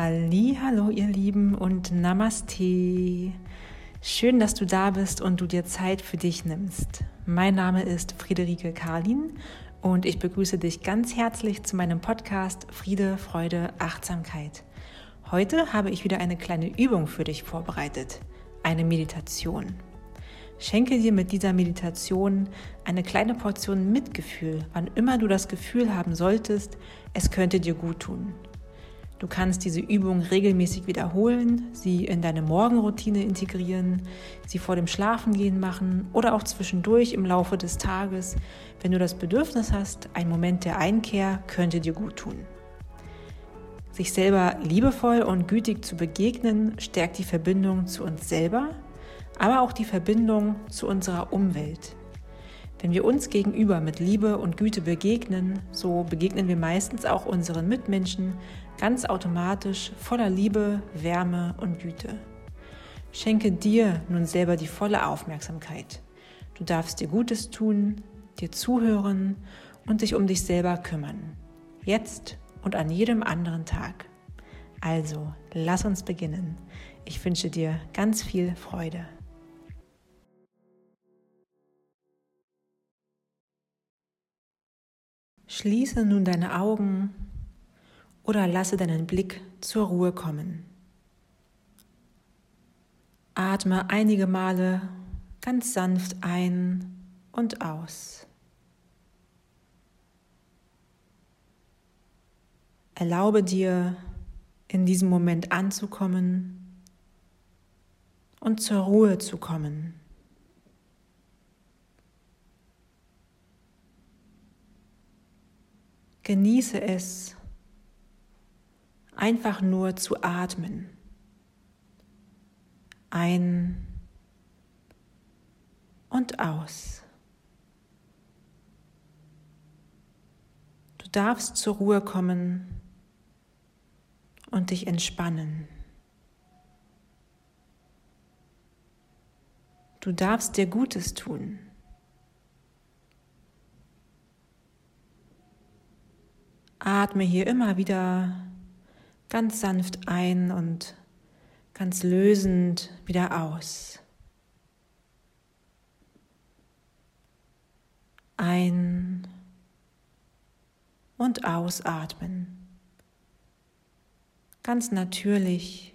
Halli, hallo ihr Lieben und Namaste. Schön, dass du da bist und du dir Zeit für dich nimmst. Mein Name ist Friederike Karlin und ich begrüße dich ganz herzlich zu meinem Podcast Friede, Freude, Achtsamkeit. Heute habe ich wieder eine kleine Übung für dich vorbereitet, eine Meditation. Schenke dir mit dieser Meditation eine kleine Portion Mitgefühl, wann immer du das Gefühl haben solltest, es könnte dir gut tun. Du kannst diese Übung regelmäßig wiederholen, sie in deine Morgenroutine integrieren, sie vor dem Schlafengehen machen oder auch zwischendurch im Laufe des Tages, wenn du das Bedürfnis hast, ein Moment der Einkehr könnte dir gut tun. Sich selber liebevoll und gütig zu begegnen, stärkt die Verbindung zu uns selber, aber auch die Verbindung zu unserer Umwelt. Wenn wir uns gegenüber mit Liebe und Güte begegnen, so begegnen wir meistens auch unseren Mitmenschen ganz automatisch voller Liebe, Wärme und Güte. Schenke dir nun selber die volle Aufmerksamkeit. Du darfst dir Gutes tun, dir zuhören und dich um dich selber kümmern. Jetzt und an jedem anderen Tag. Also, lass uns beginnen. Ich wünsche dir ganz viel Freude. Schließe nun deine Augen oder lasse deinen Blick zur Ruhe kommen. Atme einige Male ganz sanft ein und aus. Erlaube dir, in diesem Moment anzukommen und zur Ruhe zu kommen. Genieße es, einfach nur zu atmen. Ein und aus. Du darfst zur Ruhe kommen und dich entspannen. Du darfst dir Gutes tun. Atme hier immer wieder ganz sanft ein und ganz lösend wieder aus. Ein und ausatmen. Ganz natürlich.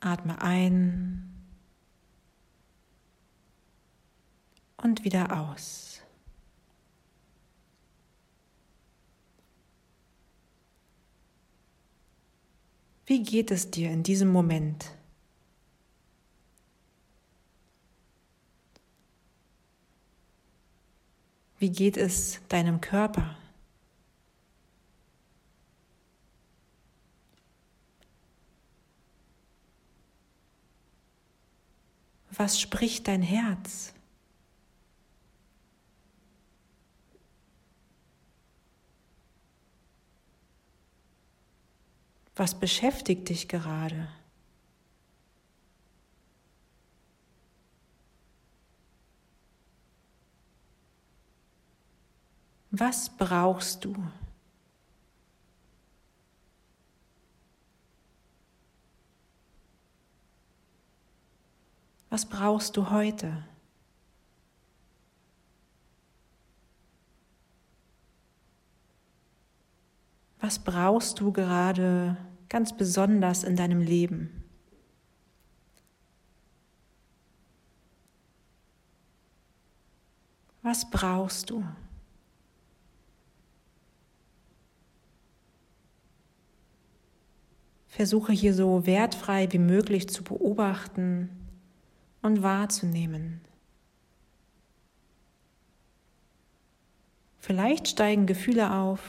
Atme ein und wieder aus. Wie geht es dir in diesem Moment? Wie geht es deinem Körper? Was spricht dein Herz? Was beschäftigt dich gerade? Was brauchst du? Was brauchst du heute? Was brauchst du gerade ganz besonders in deinem Leben? Was brauchst du? Versuche hier so wertfrei wie möglich zu beobachten und wahrzunehmen. Vielleicht steigen Gefühle auf,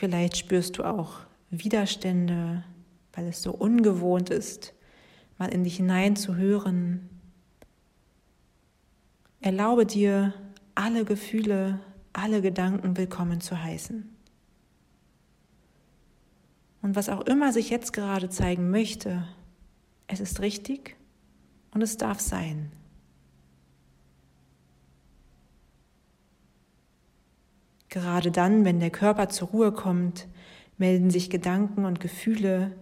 Vielleicht spürst du auch Widerstände, weil es so ungewohnt ist, mal in dich hinein zu hören. Erlaube dir, alle Gefühle, alle Gedanken willkommen zu heißen. Und was auch immer sich jetzt gerade zeigen möchte, es ist richtig und es darf sein. Gerade dann, wenn der Körper zur Ruhe kommt, melden sich Gedanken und Gefühle,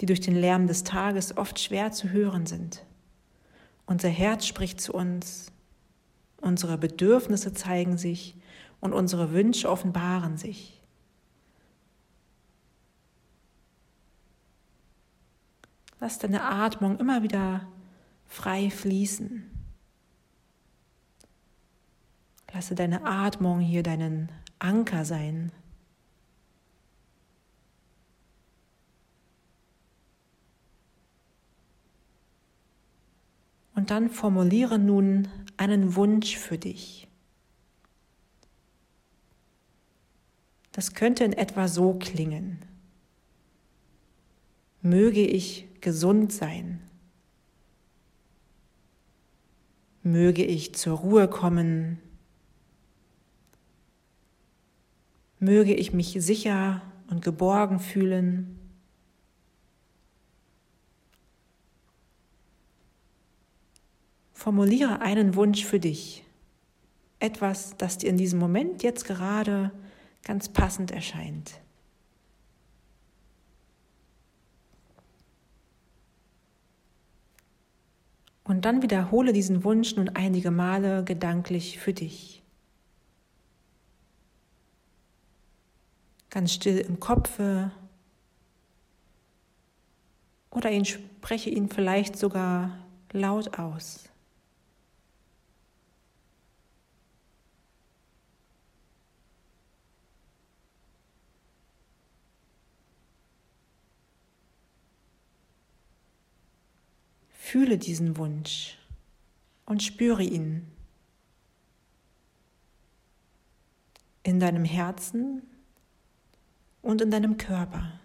die durch den Lärm des Tages oft schwer zu hören sind. Unser Herz spricht zu uns, unsere Bedürfnisse zeigen sich und unsere Wünsche offenbaren sich. Lass deine Atmung immer wieder frei fließen. Lasse deine Atmung hier deinen Anker sein. Und dann formuliere nun einen Wunsch für dich. Das könnte in etwa so klingen. Möge ich gesund sein. Möge ich zur Ruhe kommen. Möge ich mich sicher und geborgen fühlen. Formuliere einen Wunsch für dich. Etwas, das dir in diesem Moment jetzt gerade ganz passend erscheint. Und dann wiederhole diesen Wunsch nun einige Male gedanklich für dich. Ganz still im Kopfe oder ihn spreche ihn vielleicht sogar laut aus. Fühle diesen Wunsch und spüre ihn in deinem Herzen und in deinem Körper.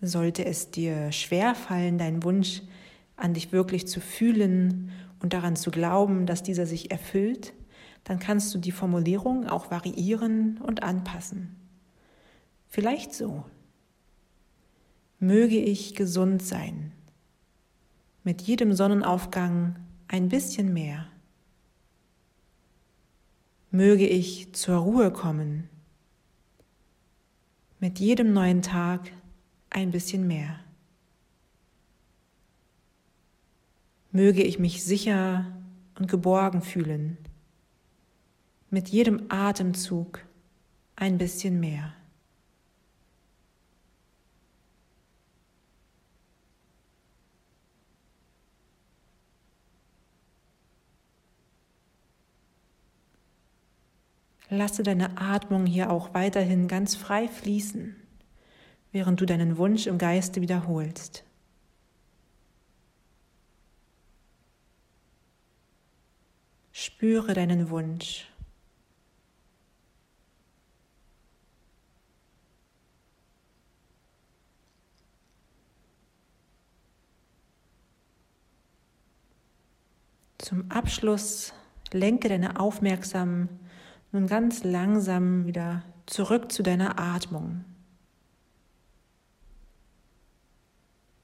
Sollte es dir schwer fallen, deinen Wunsch an dich wirklich zu fühlen und daran zu glauben, dass dieser sich erfüllt, dann kannst du die Formulierung auch variieren und anpassen. Vielleicht so. Möge ich gesund sein. Mit jedem Sonnenaufgang ein bisschen mehr. Möge ich zur Ruhe kommen. Mit jedem neuen Tag ein bisschen mehr. möge ich mich sicher und geborgen fühlen. Mit jedem Atemzug ein bisschen mehr. Lasse deine Atmung hier auch weiterhin ganz frei fließen, während du deinen Wunsch im Geiste wiederholst. Spüre deinen Wunsch. Zum Abschluss lenke deine Aufmerksamkeit nun ganz langsam wieder zurück zu deiner Atmung.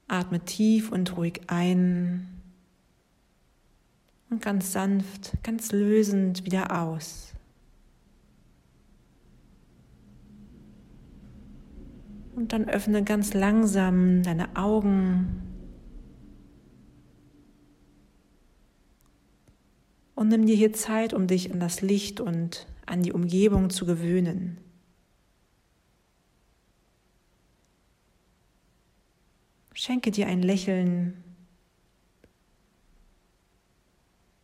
Atme tief und ruhig ein und ganz sanft, ganz lösend wieder aus. Und dann öffne ganz langsam deine Augen und nimm dir hier Zeit, um dich an das Licht und an die Umgebung zu gewöhnen. Schenke dir ein Lächeln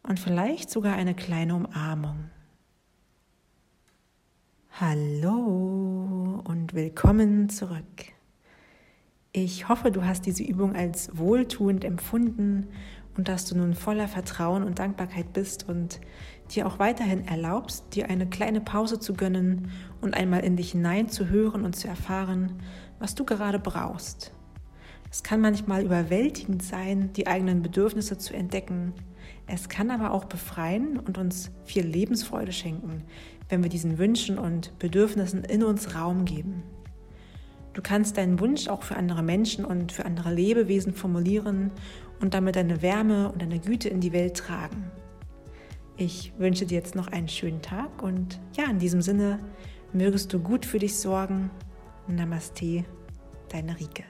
und vielleicht sogar eine kleine Umarmung. Hallo und willkommen zurück. Ich hoffe, du hast diese Übung als wohltuend empfunden und dass du nun voller Vertrauen und Dankbarkeit bist und dir auch weiterhin erlaubst, dir eine kleine Pause zu gönnen und einmal in dich hinein zu hören und zu erfahren, was du gerade brauchst. Es kann manchmal überwältigend sein, die eigenen Bedürfnisse zu entdecken. Es kann aber auch befreien und uns viel Lebensfreude schenken, wenn wir diesen Wünschen und Bedürfnissen in uns Raum geben. Du kannst deinen Wunsch auch für andere Menschen und für andere Lebewesen formulieren und damit deine Wärme und deine Güte in die Welt tragen. Ich wünsche dir jetzt noch einen schönen Tag und ja, in diesem Sinne mögest du gut für dich sorgen. Namaste, deine Rike.